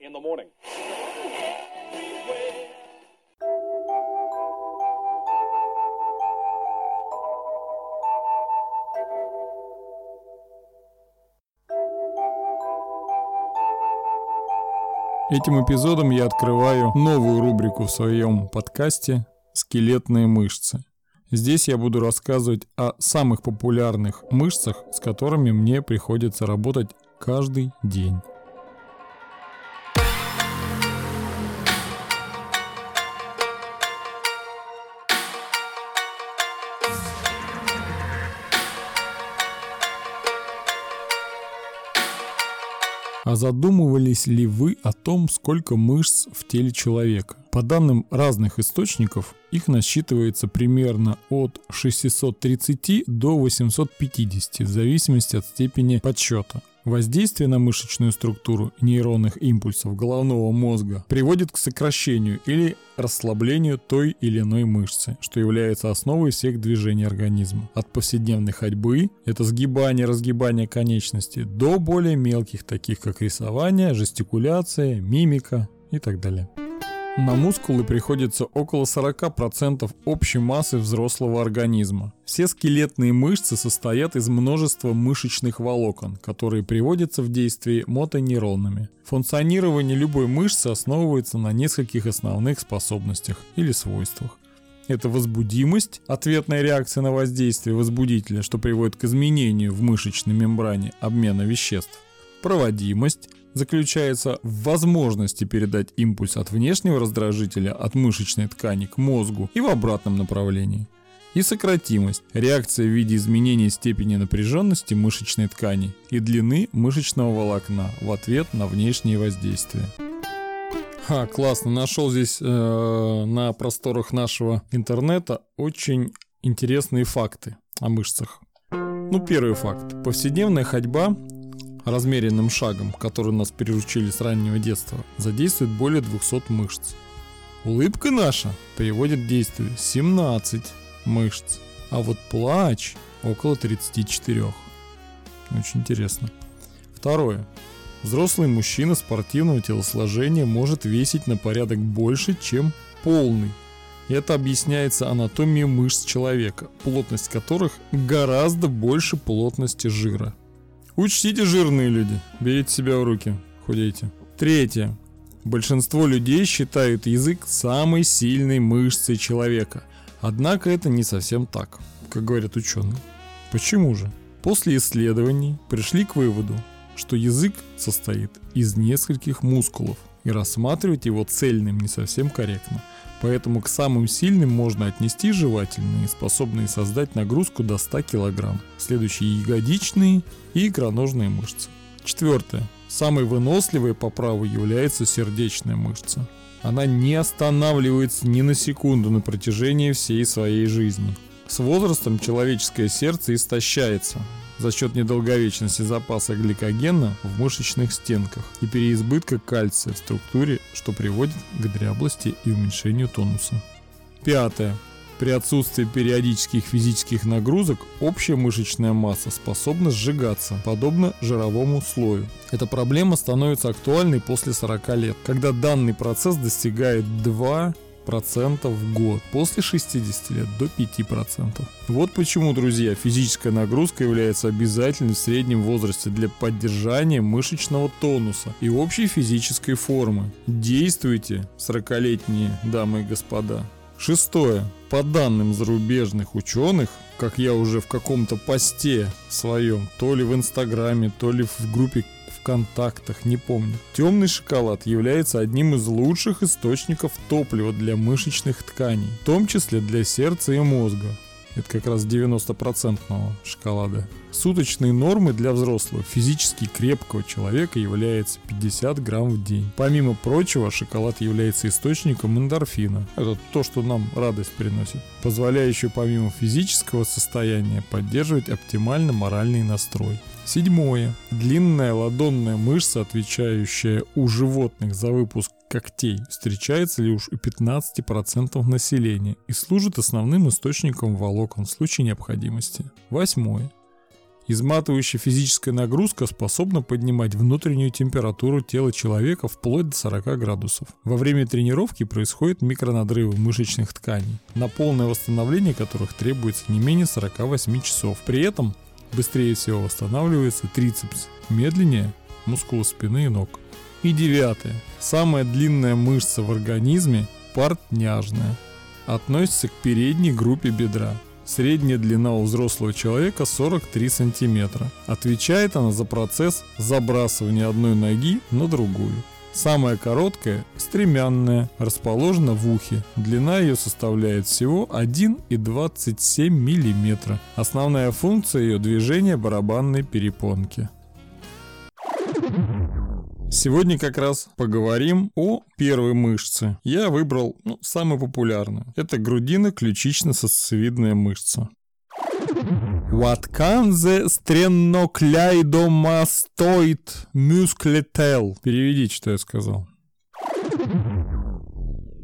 in the morning. Этим эпизодом я открываю новую рубрику в своем подкасте «Скелетные мышцы». Здесь я буду рассказывать о самых популярных мышцах, с которыми мне приходится работать каждый день. А задумывались ли вы о том, сколько мышц в теле человека? По данным разных источников, их насчитывается примерно от 630 до 850 в зависимости от степени подсчета. Воздействие на мышечную структуру нейронных импульсов головного мозга приводит к сокращению или расслаблению той или иной мышцы, что является основой всех движений организма. От повседневной ходьбы, это сгибание, разгибание конечностей, до более мелких, таких как рисование, жестикуляция, мимика и так далее. На мускулы приходится около 40% общей массы взрослого организма. Все скелетные мышцы состоят из множества мышечных волокон, которые приводятся в действие мотонейронами. Функционирование любой мышцы основывается на нескольких основных способностях или свойствах. Это возбудимость, ответная реакция на воздействие возбудителя, что приводит к изменению в мышечной мембране обмена веществ. Проводимость, заключается в возможности передать импульс от внешнего раздражителя от мышечной ткани к мозгу и в обратном направлении. И сократимость – реакция в виде изменения степени напряженности мышечной ткани и длины мышечного волокна в ответ на внешние воздействия. Ха, классно, нашел здесь э, на просторах нашего интернета очень интересные факты о мышцах. Ну, первый факт. Повседневная ходьба размеренным шагом, который нас приручили с раннего детства, задействует более 200 мышц. Улыбка наша приводит к действию 17 мышц, а вот плач около 34. Очень интересно. Второе. Взрослый мужчина спортивного телосложения может весить на порядок больше, чем полный. Это объясняется анатомией мышц человека, плотность которых гораздо больше плотности жира. Учтите, жирные люди, берите себя в руки, худейте. Третье. Большинство людей считают язык самой сильной мышцей человека. Однако это не совсем так, как говорят ученые. Почему же? После исследований пришли к выводу, что язык состоит из нескольких мускулов, и рассматривать его цельным не совсем корректно – Поэтому к самым сильным можно отнести жевательные, способные создать нагрузку до 100 кг. Следующие ягодичные и икроножные мышцы. Четвертое. Самой выносливой по праву является сердечная мышца. Она не останавливается ни на секунду на протяжении всей своей жизни. С возрастом человеческое сердце истощается, за счет недолговечности запаса гликогена в мышечных стенках и переизбытка кальция в структуре, что приводит к дряблости и уменьшению тонуса. Пятое. При отсутствии периодических физических нагрузок общая мышечная масса способна сжигаться, подобно жировому слою. Эта проблема становится актуальной после 40 лет, когда данный процесс достигает 2 процентов в год, после 60 лет до 5 процентов. Вот почему, друзья, физическая нагрузка является обязательной в среднем возрасте для поддержания мышечного тонуса и общей физической формы. Действуйте, 40-летние дамы и господа. Шестое. По данным зарубежных ученых, как я уже в каком-то посте своем, то ли в Инстаграме, то ли в группе контактах, не помню. Темный шоколад является одним из лучших источников топлива для мышечных тканей, в том числе для сердца и мозга. Это как раз 90% шоколада. Суточные нормы для взрослого физически крепкого человека является 50 грамм в день. Помимо прочего, шоколад является источником эндорфина. Это то, что нам радость приносит, позволяющий помимо физического состояния поддерживать оптимально моральный настрой. Седьмое. Длинная ладонная мышца, отвечающая у животных за выпуск когтей, встречается лишь у 15% населения и служит основным источником волокон в случае необходимости. Восьмое. Изматывающая физическая нагрузка способна поднимать внутреннюю температуру тела человека вплоть до 40 градусов. Во время тренировки происходят микронадрывы мышечных тканей, на полное восстановление которых требуется не менее 48 часов. При этом быстрее всего восстанавливается трицепс, медленнее – мускулы спины и ног. И девятое. Самая длинная мышца в организме – портняжная. Относится к передней группе бедра. Средняя длина у взрослого человека 43 сантиметра. Отвечает она за процесс забрасывания одной ноги на другую. Самая короткая – стремянная, расположена в ухе. Длина ее составляет всего 1,27 мм. Основная функция ее движения барабанной перепонки. Сегодня как раз поговорим о первой мышце. Я выбрал ну, самую популярную. Это грудино-ключично-сосцевидная мышца. What can the strenokleidomastoid muscle Переведите, что я сказал.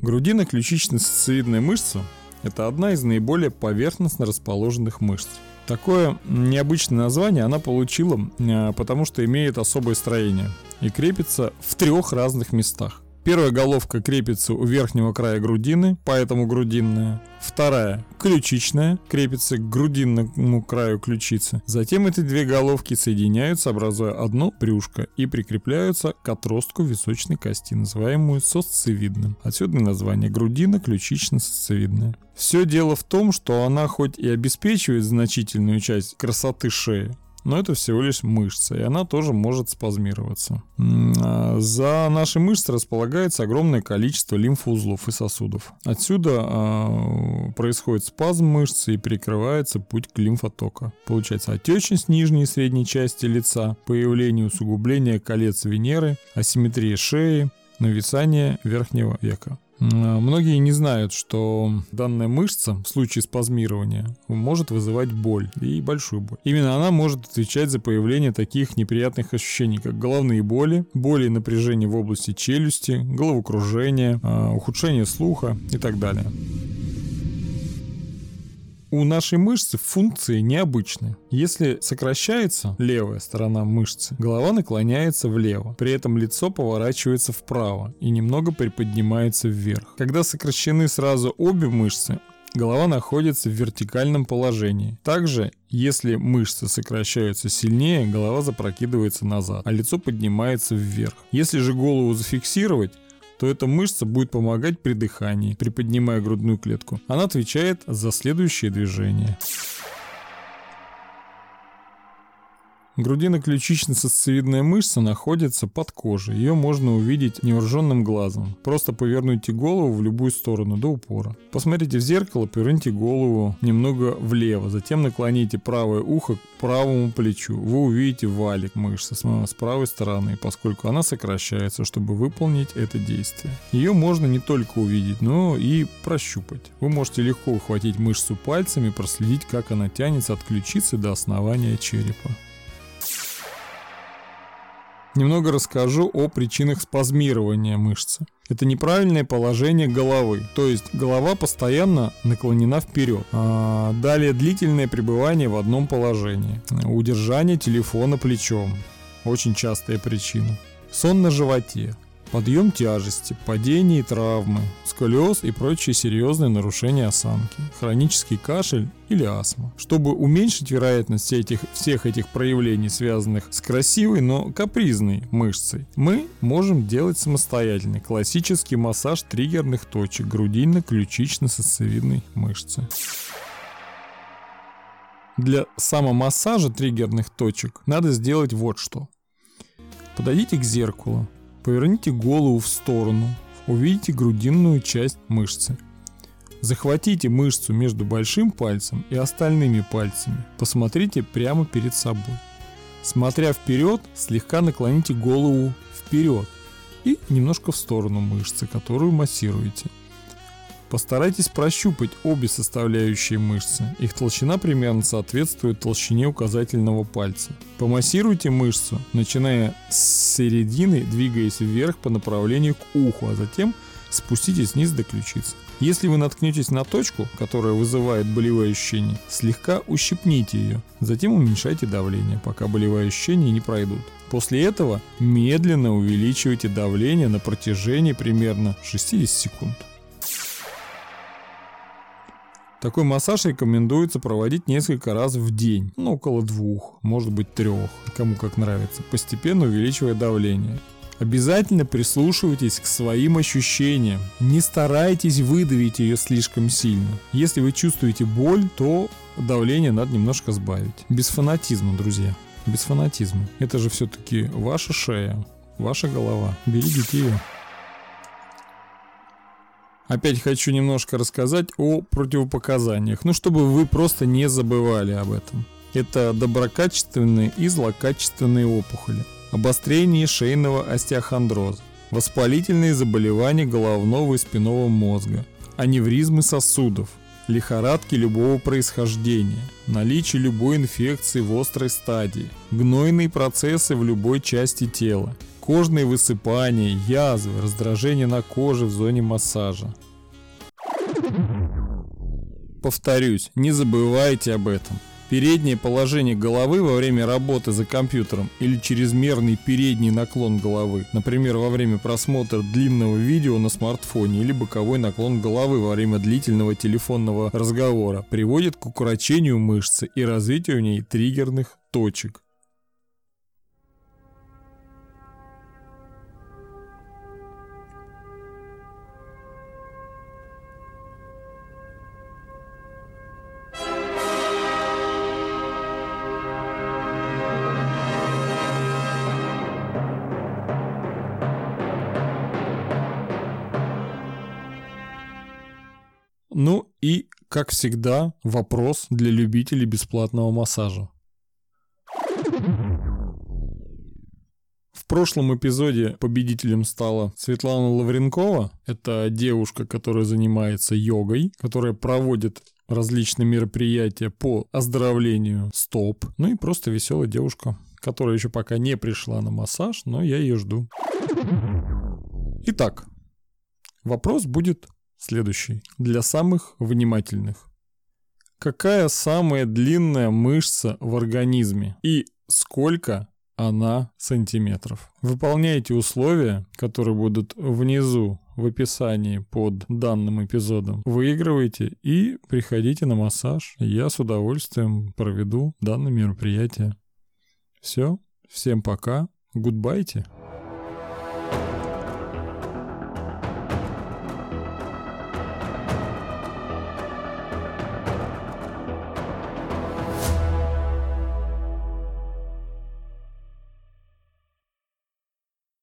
Грудино-ключично-сосцевидная мышца – это одна из наиболее поверхностно расположенных мышц. Такое необычное название она получила, э, потому что имеет особое строение и крепится в трех разных местах. Первая головка крепится у верхнего края грудины, поэтому грудинная. Вторая ключичная, крепится к грудинному краю ключицы. Затем эти две головки соединяются, образуя одно брюшко и прикрепляются к отростку височной кости, называемую сосцевидным. Отсюда название грудина ключично-сосцевидная. Все дело в том, что она хоть и обеспечивает значительную часть красоты шеи, но это всего лишь мышца, и она тоже может спазмироваться. А, за нашей мышцей располагается огромное количество лимфоузлов и сосудов. Отсюда э, происходит спазм мышцы и перекрывается путь к лимфотока. Получается отечность нижней и средней части лица, появление усугубления колец Венеры, асимметрия шеи, нависание верхнего века. Многие не знают, что данная мышца в случае спазмирования может вызывать боль и большую боль. Именно она может отвечать за появление таких неприятных ощущений, как головные боли, боли и напряжение в области челюсти, головокружение, а, ухудшение слуха и так далее у нашей мышцы функции необычны. Если сокращается левая сторона мышцы, голова наклоняется влево, при этом лицо поворачивается вправо и немного приподнимается вверх. Когда сокращены сразу обе мышцы, голова находится в вертикальном положении. Также, если мышцы сокращаются сильнее, голова запрокидывается назад, а лицо поднимается вверх. Если же голову зафиксировать, то эта мышца будет помогать при дыхании, приподнимая грудную клетку. Она отвечает за следующее движение. Грудино-ключично-сосцевидная мышца находится под кожей. Ее можно увидеть невооруженным глазом. Просто поверните голову в любую сторону до упора. Посмотрите в зеркало, поверните голову немного влево. Затем наклоните правое ухо к правому плечу. Вы увидите валик мышцы с правой стороны, поскольку она сокращается, чтобы выполнить это действие. Ее можно не только увидеть, но и прощупать. Вы можете легко ухватить мышцу пальцами и проследить, как она тянется от ключицы до основания черепа. Немного расскажу о причинах спазмирования мышцы. Это неправильное положение головы, то есть голова постоянно наклонена вперед. А далее длительное пребывание в одном положении. Удержание телефона плечом. Очень частая причина. Сон на животе подъем тяжести, падение и травмы, сколиоз и прочие серьезные нарушения осанки, хронический кашель или астма. Чтобы уменьшить вероятность этих, всех этих проявлений, связанных с красивой, но капризной мышцей, мы можем делать самостоятельный классический массаж триггерных точек грудинно-ключично-сосцевидной мышцы. Для самомассажа триггерных точек надо сделать вот что. Подойдите к зеркалу, Поверните голову в сторону, увидите грудинную часть мышцы. Захватите мышцу между большим пальцем и остальными пальцами. Посмотрите прямо перед собой. Смотря вперед, слегка наклоните голову вперед и немножко в сторону мышцы, которую массируете. Постарайтесь прощупать обе составляющие мышцы. Их толщина примерно соответствует толщине указательного пальца. Помассируйте мышцу, начиная с середины, двигаясь вверх по направлению к уху, а затем спуститесь вниз до ключицы. Если вы наткнетесь на точку, которая вызывает болевые ощущения, слегка ущипните ее. Затем уменьшайте давление, пока болевые ощущения не пройдут. После этого медленно увеличивайте давление на протяжении примерно 60 секунд. Такой массаж рекомендуется проводить несколько раз в день, ну около двух, может быть трех, кому как нравится, постепенно увеличивая давление. Обязательно прислушивайтесь к своим ощущениям. Не старайтесь выдавить ее слишком сильно. Если вы чувствуете боль, то давление надо немножко сбавить. Без фанатизма, друзья. Без фанатизма. Это же все-таки ваша шея, ваша голова. Берегите ее. Опять хочу немножко рассказать о противопоказаниях, ну чтобы вы просто не забывали об этом. Это доброкачественные и злокачественные опухоли, обострение шейного остеохондроза, воспалительные заболевания головного и спинного мозга, аневризмы сосудов, лихорадки любого происхождения, наличие любой инфекции в острой стадии, гнойные процессы в любой части тела, кожные высыпания, язвы, раздражение на коже в зоне массажа. Повторюсь, не забывайте об этом. Переднее положение головы во время работы за компьютером или чрезмерный передний наклон головы, например, во время просмотра длинного видео на смартфоне или боковой наклон головы во время длительного телефонного разговора, приводит к укорочению мышцы и развитию в ней триггерных точек. Ну и, как всегда, вопрос для любителей бесплатного массажа. В прошлом эпизоде победителем стала Светлана Лавренкова. Это девушка, которая занимается йогой, которая проводит различные мероприятия по оздоровлению стоп. Ну и просто веселая девушка, которая еще пока не пришла на массаж, но я ее жду. Итак, вопрос будет Следующий. Для самых внимательных. Какая самая длинная мышца в организме и сколько она сантиметров? Выполняйте условия, которые будут внизу в описании под данным эпизодом. Выигрывайте и приходите на массаж. Я с удовольствием проведу данное мероприятие. Все, всем пока, гудбайте.